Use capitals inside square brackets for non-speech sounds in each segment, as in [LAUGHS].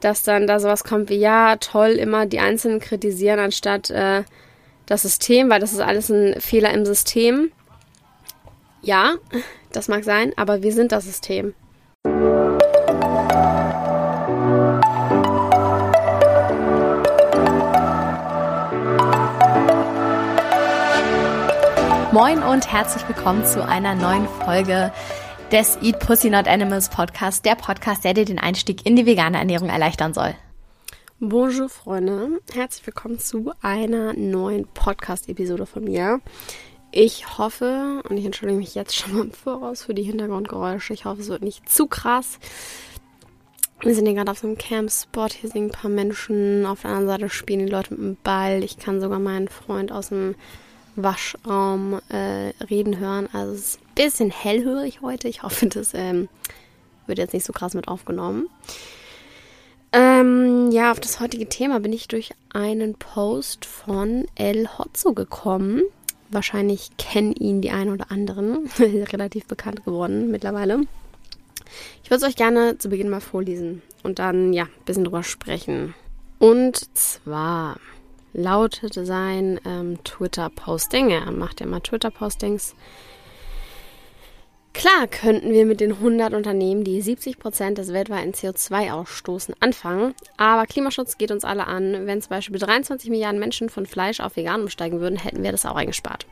dass dann da sowas kommt wie, ja, toll, immer die Einzelnen kritisieren, anstatt äh, das System, weil das ist alles ein Fehler im System. Ja, das mag sein, aber wir sind das System. Moin und herzlich willkommen zu einer neuen Folge des Eat Pussy Not Animals Podcast, der Podcast, der dir den Einstieg in die vegane Ernährung erleichtern soll. Bonjour Freunde, herzlich willkommen zu einer neuen Podcast-Episode von mir. Ich hoffe, und ich entschuldige mich jetzt schon mal im Voraus für die Hintergrundgeräusche, ich hoffe, es wird nicht zu krass. Wir sind hier gerade auf so einem Campspot, hier singen ein paar Menschen, auf der anderen Seite spielen die Leute mit dem Ball. Ich kann sogar meinen Freund aus dem Waschraum äh, reden hören. Also es ist ein bisschen hellhörig heute. Ich hoffe, das ähm, wird jetzt nicht so krass mit aufgenommen. Ähm, ja, auf das heutige Thema bin ich durch einen Post von El Hotzo gekommen. Wahrscheinlich kennen ihn die einen oder anderen. [LAUGHS] Relativ bekannt geworden mittlerweile. Ich würde es euch gerne zu Beginn mal vorlesen und dann ja ein bisschen drüber sprechen. Und zwar lautet sein ähm, Twitter-Posting. Er macht ja mal Twitter-Postings. Klar könnten wir mit den 100 Unternehmen, die 70 Prozent des weltweiten CO2 ausstoßen, anfangen. Aber Klimaschutz geht uns alle an. Wenn zum Beispiel 23 Milliarden Menschen von Fleisch auf vegan umsteigen würden, hätten wir das auch eingespart.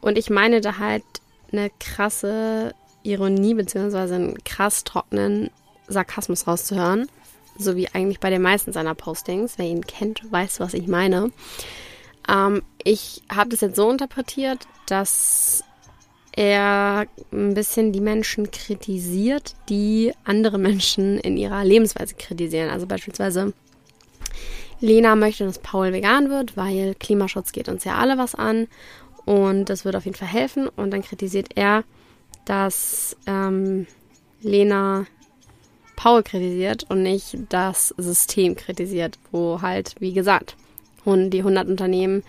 Und ich meine da halt eine krasse Ironie bzw. einen krass trockenen Sarkasmus rauszuhören so wie eigentlich bei den meisten seiner Postings. Wer ihn kennt, weiß, was ich meine. Ähm, ich habe das jetzt so interpretiert, dass er ein bisschen die Menschen kritisiert, die andere Menschen in ihrer Lebensweise kritisieren. Also beispielsweise Lena möchte, dass Paul vegan wird, weil Klimaschutz geht uns ja alle was an und das wird auf jeden Fall helfen. Und dann kritisiert er, dass ähm, Lena Paul kritisiert und nicht das System kritisiert, wo halt, wie gesagt, die 100 Unternehmen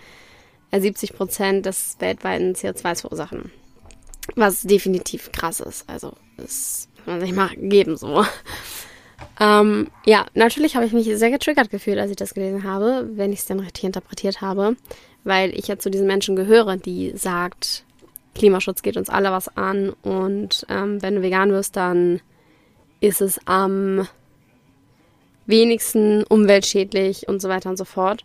70 äh, Prozent des weltweiten CO2 verursachen. Was definitiv krass ist. Also, das muss man sich mal geben so. [LAUGHS] Ähm, ja, natürlich habe ich mich sehr getriggert gefühlt, als ich das gelesen habe, wenn ich es dann richtig interpretiert habe, weil ich ja zu diesen Menschen gehöre, die sagt, Klimaschutz geht uns alle was an und ähm, wenn du vegan wirst, dann ist es am wenigsten umweltschädlich und so weiter und so fort.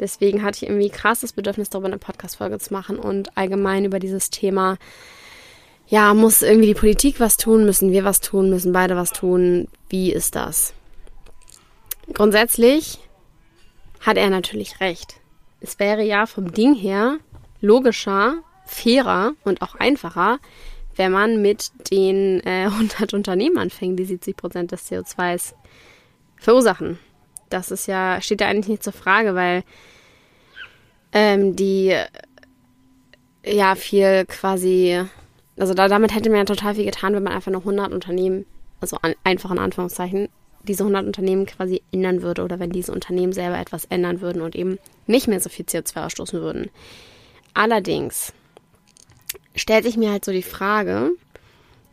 Deswegen hatte ich irgendwie krass das Bedürfnis, darüber eine Podcast-Folge zu machen und allgemein über dieses Thema. Ja, muss irgendwie die Politik was tun? Müssen wir was tun? Müssen beide was tun? Wie ist das? Grundsätzlich hat er natürlich recht. Es wäre ja vom Ding her logischer, fairer und auch einfacher, wenn man mit den äh, [LAUGHS] 100 Unternehmen anfängt, die 70 Prozent des CO2s verursachen. Das ist ja, steht ja eigentlich nicht zur Frage, weil ähm, die ja viel quasi, also da, damit hätte man ja total viel getan, wenn man einfach nur 100 Unternehmen, also an, einfach in Anführungszeichen, diese 100 Unternehmen quasi ändern würde oder wenn diese Unternehmen selber etwas ändern würden und eben nicht mehr so viel CO2 ausstoßen würden. Allerdings stellt sich mir halt so die Frage,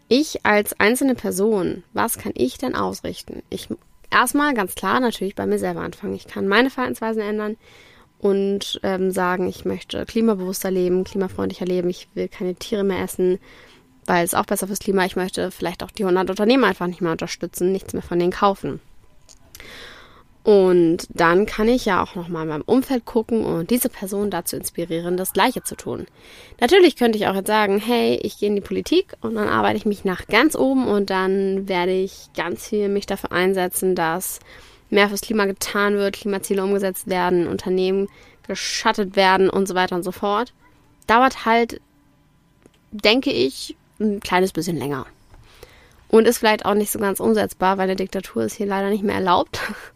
ich als einzelne Person, was kann ich denn ausrichten? Ich erstmal ganz klar natürlich bei mir selber anfangen. Ich kann meine Verhaltensweisen ändern und ähm, sagen, ich möchte klimabewusster leben, klimafreundlicher leben, ich will keine Tiere mehr essen, weil es auch besser fürs Klima. Ich möchte vielleicht auch die 100 Unternehmen einfach nicht mehr unterstützen, nichts mehr von denen kaufen. Und dann kann ich ja auch nochmal in meinem Umfeld gucken und diese Person dazu inspirieren, das Gleiche zu tun. Natürlich könnte ich auch jetzt sagen, hey, ich gehe in die Politik und dann arbeite ich mich nach ganz oben und dann werde ich ganz viel mich dafür einsetzen, dass mehr fürs Klima getan wird, Klimaziele umgesetzt werden, Unternehmen geschattet werden und so weiter und so fort. Dauert halt, denke ich, ein kleines bisschen länger. Und ist vielleicht auch nicht so ganz umsetzbar, weil eine Diktatur ist hier leider nicht mehr erlaubt. [LAUGHS]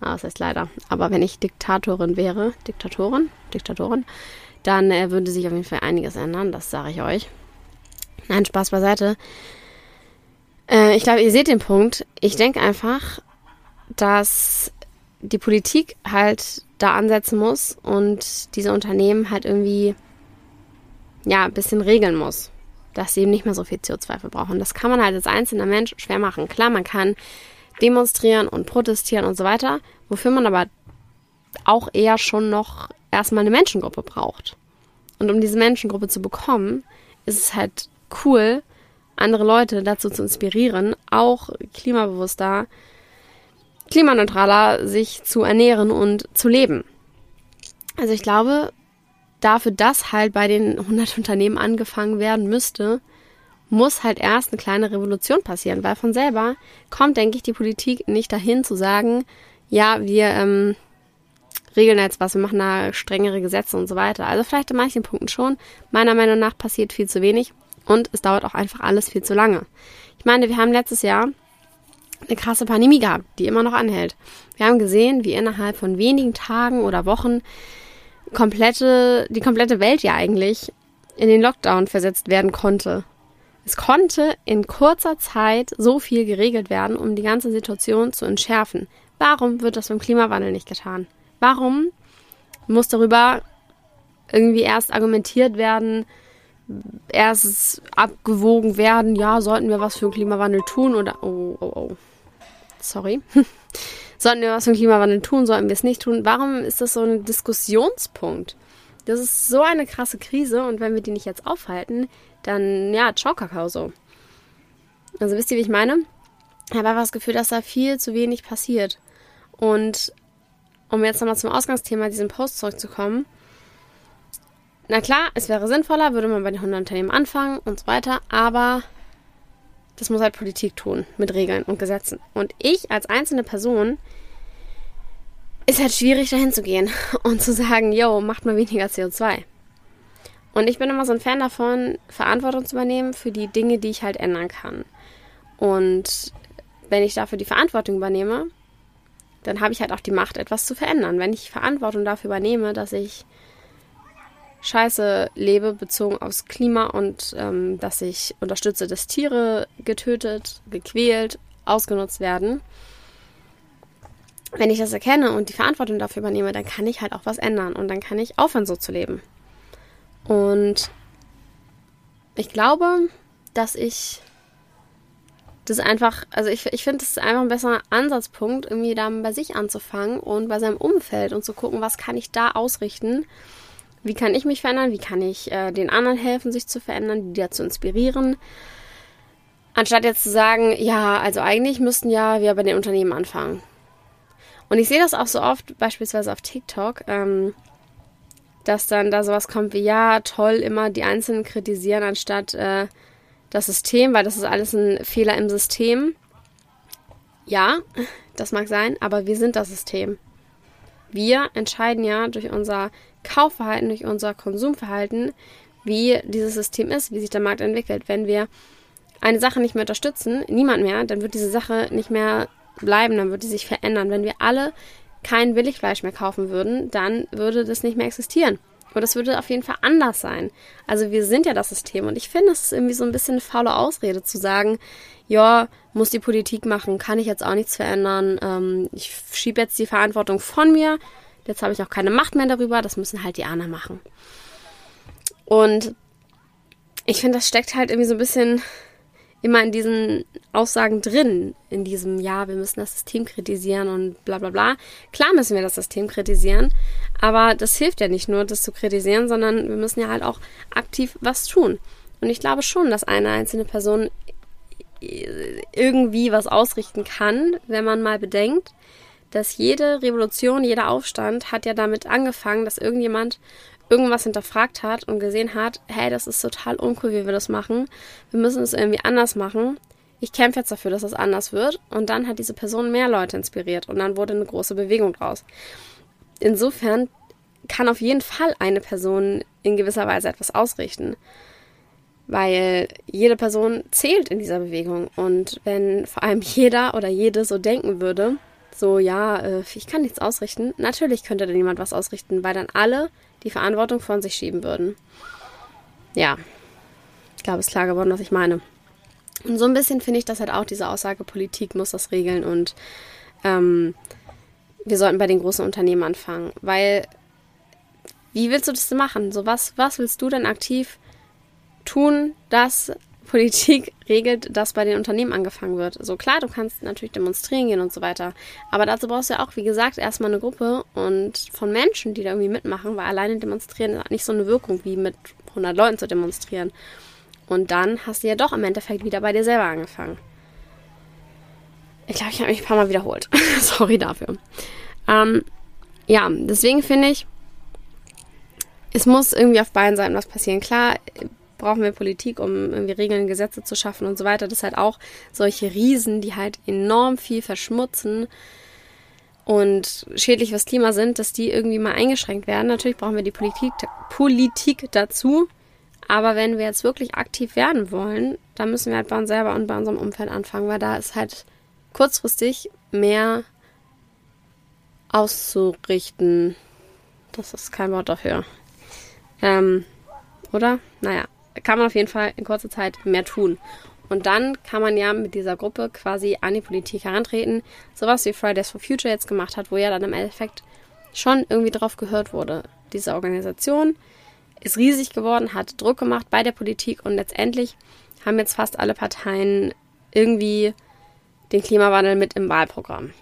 Ah, das heißt leider. Aber wenn ich Diktatorin wäre, Diktatorin, Diktatorin, dann äh, würde sich auf jeden Fall einiges ändern, das sage ich euch. Nein, Spaß beiseite. Äh, ich glaube, ihr seht den Punkt. Ich denke einfach, dass die Politik halt da ansetzen muss und diese Unternehmen halt irgendwie ja ein bisschen regeln muss, dass sie eben nicht mehr so viel CO2 verbrauchen. Das kann man halt als einzelner Mensch schwer machen. Klar, man kann demonstrieren und protestieren und so weiter, wofür man aber auch eher schon noch erstmal eine Menschengruppe braucht. Und um diese Menschengruppe zu bekommen, ist es halt cool, andere Leute dazu zu inspirieren, auch klimabewusster, klimaneutraler sich zu ernähren und zu leben. Also ich glaube, dafür, dass halt bei den 100 Unternehmen angefangen werden müsste, muss halt erst eine kleine Revolution passieren, weil von selber kommt, denke ich, die Politik nicht dahin zu sagen, ja, wir ähm, regeln jetzt was, wir machen da strengere Gesetze und so weiter. Also vielleicht in manchen Punkten schon. Meiner Meinung nach passiert viel zu wenig und es dauert auch einfach alles viel zu lange. Ich meine, wir haben letztes Jahr eine krasse Pandemie gehabt, die immer noch anhält. Wir haben gesehen, wie innerhalb von wenigen Tagen oder Wochen komplette, die komplette Welt ja eigentlich in den Lockdown versetzt werden konnte. Es konnte in kurzer Zeit so viel geregelt werden, um die ganze Situation zu entschärfen. Warum wird das beim Klimawandel nicht getan? Warum muss darüber irgendwie erst argumentiert werden, erst abgewogen werden, ja, sollten wir was für den Klimawandel tun oder oh, oh, oh. Sorry. [LAUGHS] sollten wir was für den Klimawandel tun, sollten wir es nicht tun? Warum ist das so ein Diskussionspunkt? Das ist so eine krasse Krise und wenn wir die nicht jetzt aufhalten, dann ja, ciao Kakao so. Also wisst ihr, wie ich meine? Ich habe einfach das Gefühl, dass da viel zu wenig passiert. Und um jetzt nochmal zum Ausgangsthema diesen Post zurückzukommen. Na klar, es wäre sinnvoller, würde man bei den 100 Unternehmen anfangen und so weiter, aber das muss halt Politik tun mit Regeln und Gesetzen. Und ich als einzelne Person ist halt schwierig dahin zu gehen [LAUGHS] und zu sagen, yo, macht mal weniger CO2. Und ich bin immer so ein Fan davon, Verantwortung zu übernehmen für die Dinge, die ich halt ändern kann. Und wenn ich dafür die Verantwortung übernehme, dann habe ich halt auch die Macht, etwas zu verändern. Wenn ich Verantwortung dafür übernehme, dass ich scheiße lebe, bezogen aufs Klima und ähm, dass ich unterstütze, dass Tiere getötet, gequält, ausgenutzt werden. Wenn ich das erkenne und die Verantwortung dafür übernehme, dann kann ich halt auch was ändern und dann kann ich aufhören, so zu leben. Und ich glaube, dass ich das einfach, also ich, ich finde, das ist einfach ein besserer Ansatzpunkt, irgendwie da bei sich anzufangen und bei seinem Umfeld und zu gucken, was kann ich da ausrichten, wie kann ich mich verändern, wie kann ich äh, den anderen helfen, sich zu verändern, die dazu inspirieren. Anstatt jetzt zu sagen, ja, also eigentlich müssten ja wir bei den Unternehmen anfangen. Und ich sehe das auch so oft, beispielsweise auf TikTok, ähm, dass dann da sowas kommt wie, ja, toll, immer die Einzelnen kritisieren, anstatt äh, das System, weil das ist alles ein Fehler im System. Ja, [LAUGHS] das mag sein, aber wir sind das System. Wir entscheiden ja durch unser Kaufverhalten, durch unser Konsumverhalten, wie dieses System ist, wie sich der Markt entwickelt. Wenn wir eine Sache nicht mehr unterstützen, niemand mehr, dann wird diese Sache nicht mehr bleiben, dann wird die sich verändern. Wenn wir alle kein Billigfleisch mehr kaufen würden, dann würde das nicht mehr existieren. Und das würde auf jeden Fall anders sein. Also wir sind ja das System. Und ich finde, es ist irgendwie so ein bisschen eine faule Ausrede zu sagen, ja, muss die Politik machen, kann ich jetzt auch nichts verändern. Ähm, ich schiebe jetzt die Verantwortung von mir. Jetzt habe ich auch keine Macht mehr darüber. Das müssen halt die anderen machen. Und ich finde, das steckt halt irgendwie so ein bisschen immer in diesen Aussagen drin, in diesem, ja, wir müssen das System kritisieren und bla bla bla. Klar müssen wir das System kritisieren, aber das hilft ja nicht nur, das zu kritisieren, sondern wir müssen ja halt auch aktiv was tun. Und ich glaube schon, dass eine einzelne Person irgendwie was ausrichten kann, wenn man mal bedenkt, dass jede Revolution, jeder Aufstand hat ja damit angefangen, dass irgendjemand irgendwas hinterfragt hat und gesehen hat, hey, das ist total uncool, wie wir das machen. Wir müssen es irgendwie anders machen. Ich kämpfe jetzt dafür, dass es anders wird. Und dann hat diese Person mehr Leute inspiriert und dann wurde eine große Bewegung draus. Insofern kann auf jeden Fall eine Person in gewisser Weise etwas ausrichten. Weil jede Person zählt in dieser Bewegung. Und wenn vor allem [LAUGHS] jeder oder jede so denken würde, so, ja, äh, ich kann nichts ausrichten, natürlich könnte dann jemand was ausrichten, weil dann alle die Verantwortung von sich schieben würden. Ja, ich glaube, es ist klar geworden, was ich meine. Und so ein bisschen finde ich das halt auch, diese Aussage, Politik muss das regeln und ähm, wir sollten bei den großen Unternehmen anfangen. Weil, wie willst du das machen? So, was, was willst du denn aktiv tun, dass Politik regelt, dass bei den Unternehmen angefangen wird. So klar, du kannst natürlich demonstrieren gehen und so weiter. Aber dazu brauchst du ja auch, wie gesagt, erstmal eine Gruppe und von Menschen, die da irgendwie mitmachen, weil alleine demonstrieren hat nicht so eine Wirkung wie mit 100 Leuten zu demonstrieren. Und dann hast du ja doch im Endeffekt wieder bei dir selber angefangen. Ich glaube, ich habe mich ein paar Mal wiederholt. [LAUGHS] Sorry dafür. Ähm, ja, deswegen finde ich, es muss irgendwie auf beiden Seiten was passieren. Klar, brauchen wir Politik, um irgendwie Regeln, Gesetze zu schaffen und so weiter. Das ist halt auch solche Riesen, die halt enorm viel verschmutzen und schädlich fürs Klima sind, dass die irgendwie mal eingeschränkt werden. Natürlich brauchen wir die Politik, Politik dazu. Aber wenn wir jetzt wirklich aktiv werden wollen, dann müssen wir halt bei uns selber und bei unserem Umfeld anfangen, weil da ist halt kurzfristig mehr auszurichten. Das ist kein Wort dafür. Ähm, oder? Naja, kann man auf jeden Fall in kurzer Zeit mehr tun. Und dann kann man ja mit dieser Gruppe quasi an die Politik herantreten. Sowas wie Fridays for Future jetzt gemacht hat, wo ja dann im Endeffekt schon irgendwie drauf gehört wurde. Diese Organisation ist riesig geworden, hat Druck gemacht bei der Politik und letztendlich haben jetzt fast alle Parteien irgendwie den Klimawandel mit im Wahlprogramm.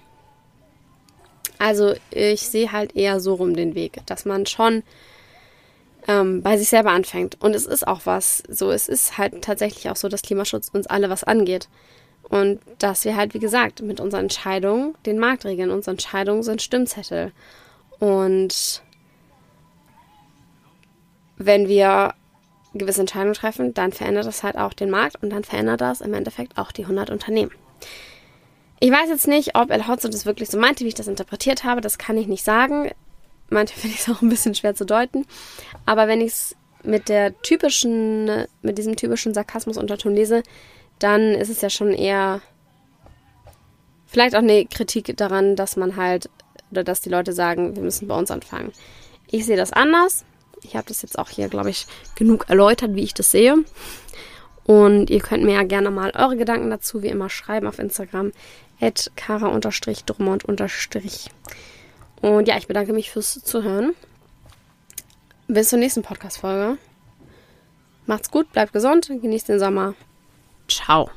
Also ich sehe halt eher so rum den Weg, dass man schon ähm, bei sich selber anfängt. Und es ist auch was. So, es ist halt tatsächlich auch so, dass Klimaschutz uns alle was angeht. Und dass wir halt, wie gesagt, mit unseren Entscheidungen den Markt regeln. Unsere Entscheidungen sind Stimmzettel. Und wenn wir gewisse Entscheidungen treffen, dann verändert das halt auch den Markt und dann verändert das im Endeffekt auch die 100 Unternehmen. Ich weiß jetzt nicht, ob El Hotzo das wirklich so meinte, wie ich das interpretiert habe. Das kann ich nicht sagen. Manchmal finde ich es auch ein bisschen schwer zu deuten. Aber wenn ich es mit der typischen, mit diesem typischen Sarkasmus Unterton lese, dann ist es ja schon eher vielleicht auch eine Kritik daran, dass man halt, oder dass die Leute sagen, wir müssen bei uns anfangen. Ich sehe das anders. Ich habe das jetzt auch hier, glaube ich, genug erläutert, wie ich das sehe. Und ihr könnt mir ja gerne mal eure Gedanken dazu wie immer schreiben auf Instagram kara-drummond- und ja, ich bedanke mich fürs Zuhören. Bis zur nächsten Podcast-Folge. Macht's gut, bleibt gesund, genießt den Sommer. Ciao.